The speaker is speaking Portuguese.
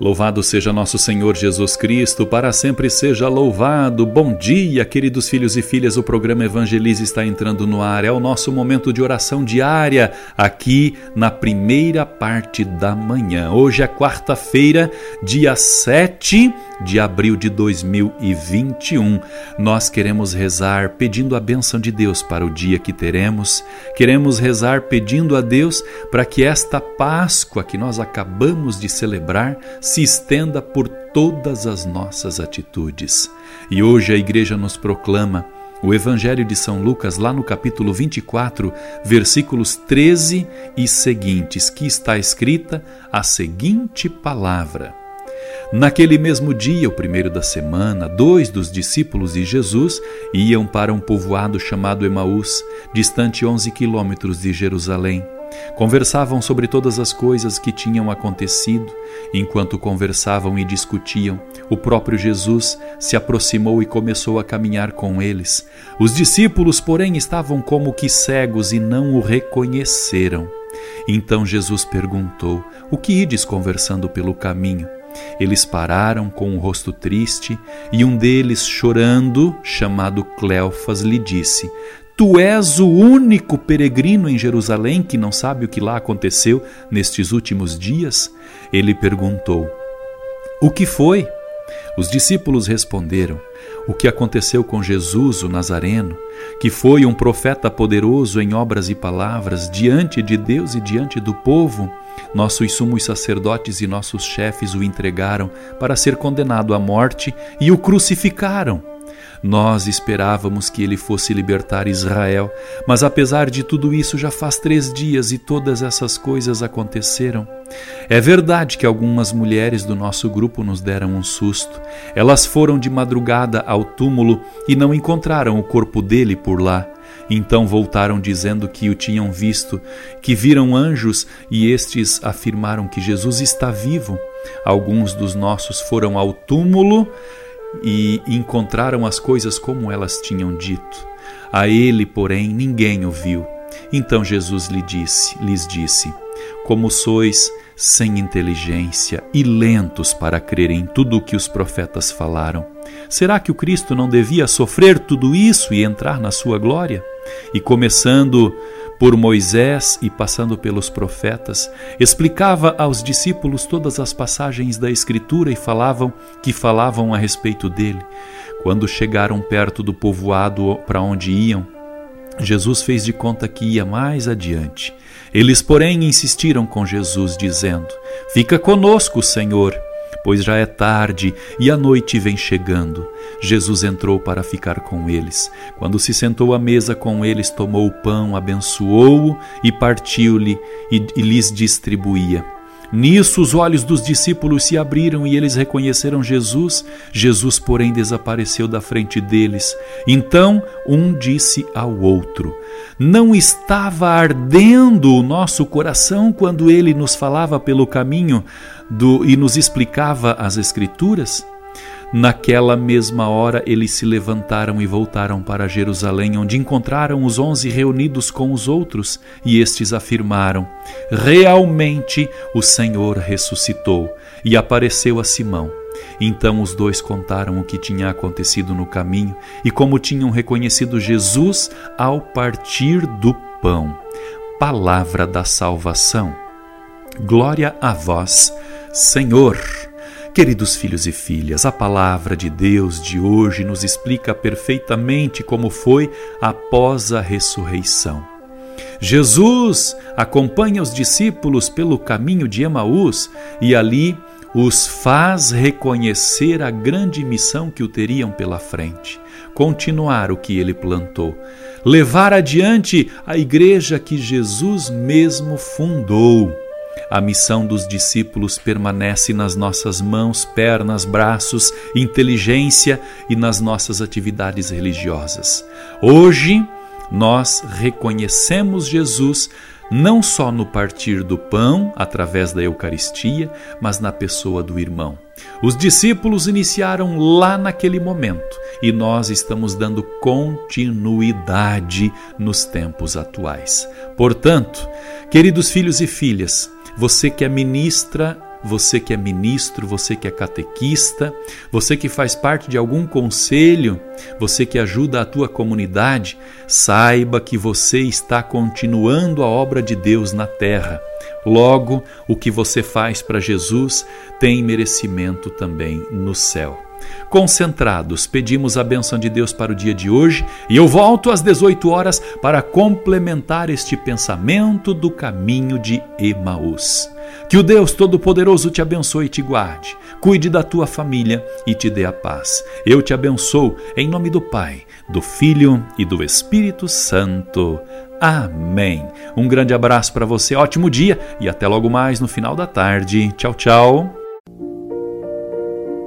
Louvado seja nosso Senhor Jesus Cristo, para sempre seja louvado. Bom dia, queridos filhos e filhas. O programa Evangelize está entrando no ar. É o nosso momento de oração diária, aqui na primeira parte da manhã. Hoje é quarta-feira, dia 7 de abril de 2021. Nós queremos rezar pedindo a bênção de Deus para o dia que teremos. Queremos rezar pedindo a Deus para que esta Páscoa que nós acabamos de celebrar se estenda por todas as nossas atitudes. E hoje a igreja nos proclama o Evangelho de São Lucas, lá no capítulo 24, versículos 13 e seguintes, que está escrita a seguinte palavra: Naquele mesmo dia, o primeiro da semana, dois dos discípulos de Jesus iam para um povoado chamado Emaús, distante 11 quilômetros de Jerusalém. Conversavam sobre todas as coisas que tinham acontecido. Enquanto conversavam e discutiam, o próprio Jesus se aproximou e começou a caminhar com eles. Os discípulos, porém, estavam como que cegos e não o reconheceram. Então Jesus perguntou: O que ides conversando pelo caminho? Eles pararam com o rosto triste e um deles, chorando, chamado Cleofas, lhe disse: Tu és o único peregrino em Jerusalém que não sabe o que lá aconteceu nestes últimos dias? Ele perguntou: O que foi? Os discípulos responderam: O que aconteceu com Jesus, o Nazareno, que foi um profeta poderoso em obras e palavras diante de Deus e diante do povo. Nossos sumos sacerdotes e nossos chefes o entregaram para ser condenado à morte e o crucificaram. Nós esperávamos que ele fosse libertar Israel, mas apesar de tudo isso, já faz três dias e todas essas coisas aconteceram. É verdade que algumas mulheres do nosso grupo nos deram um susto. Elas foram de madrugada ao túmulo e não encontraram o corpo dele por lá. Então voltaram dizendo que o tinham visto, que viram anjos e estes afirmaram que Jesus está vivo. Alguns dos nossos foram ao túmulo e encontraram as coisas como elas tinham dito. A ele, porém, ninguém o viu. Então Jesus lhe disse, lhes disse: Como sois sem inteligência e lentos para crer em tudo o que os profetas falaram. Será que o Cristo não devia sofrer tudo isso e entrar na sua glória? E começando por Moisés e passando pelos profetas, explicava aos discípulos todas as passagens da Escritura e falavam que falavam a respeito dele. Quando chegaram perto do povoado para onde iam, Jesus fez de conta que ia mais adiante. Eles, porém, insistiram com Jesus, dizendo: Fica conosco, Senhor pois já é tarde e a noite vem chegando. Jesus entrou para ficar com eles. Quando se sentou à mesa com eles, tomou o pão, abençoou-o e partiu-lhe e, e lhes distribuía. Nisso os olhos dos discípulos se abriram e eles reconheceram Jesus. Jesus, porém, desapareceu da frente deles. Então um disse ao outro: Não estava ardendo o nosso coração quando ele nos falava pelo caminho do, e nos explicava as Escrituras? Naquela mesma hora eles se levantaram e voltaram para Jerusalém, onde encontraram os onze reunidos com os outros, e estes afirmaram: Realmente o Senhor ressuscitou e apareceu a Simão. Então os dois contaram o que tinha acontecido no caminho e como tinham reconhecido Jesus ao partir do pão. Palavra da salvação. Glória a vós, Senhor. Queridos filhos e filhas, a palavra de Deus de hoje nos explica perfeitamente como foi após a ressurreição. Jesus acompanha os discípulos pelo caminho de Emaús e ali os faz reconhecer a grande missão que o teriam pela frente, continuar o que ele plantou, levar adiante a igreja que Jesus mesmo fundou. A missão dos discípulos permanece nas nossas mãos, pernas, braços, inteligência e nas nossas atividades religiosas. Hoje, nós reconhecemos Jesus não só no partir do pão, através da Eucaristia, mas na pessoa do irmão. Os discípulos iniciaram lá naquele momento e nós estamos dando continuidade nos tempos atuais. Portanto, queridos filhos e filhas, você que é ministra você que é ministro, você que é catequista, você que faz parte de algum conselho, você que ajuda a tua comunidade, saiba que você está continuando a obra de Deus na terra. Logo, o que você faz para Jesus tem merecimento também no céu. Concentrados, pedimos a bênção de Deus para o dia de hoje e eu volto às 18 horas para complementar este pensamento do caminho de Emaús. Que o Deus Todo-Poderoso te abençoe e te guarde, cuide da tua família e te dê a paz. Eu te abençoo em nome do Pai, do Filho e do Espírito Santo. Amém. Um grande abraço para você, ótimo dia e até logo mais no final da tarde. Tchau, tchau.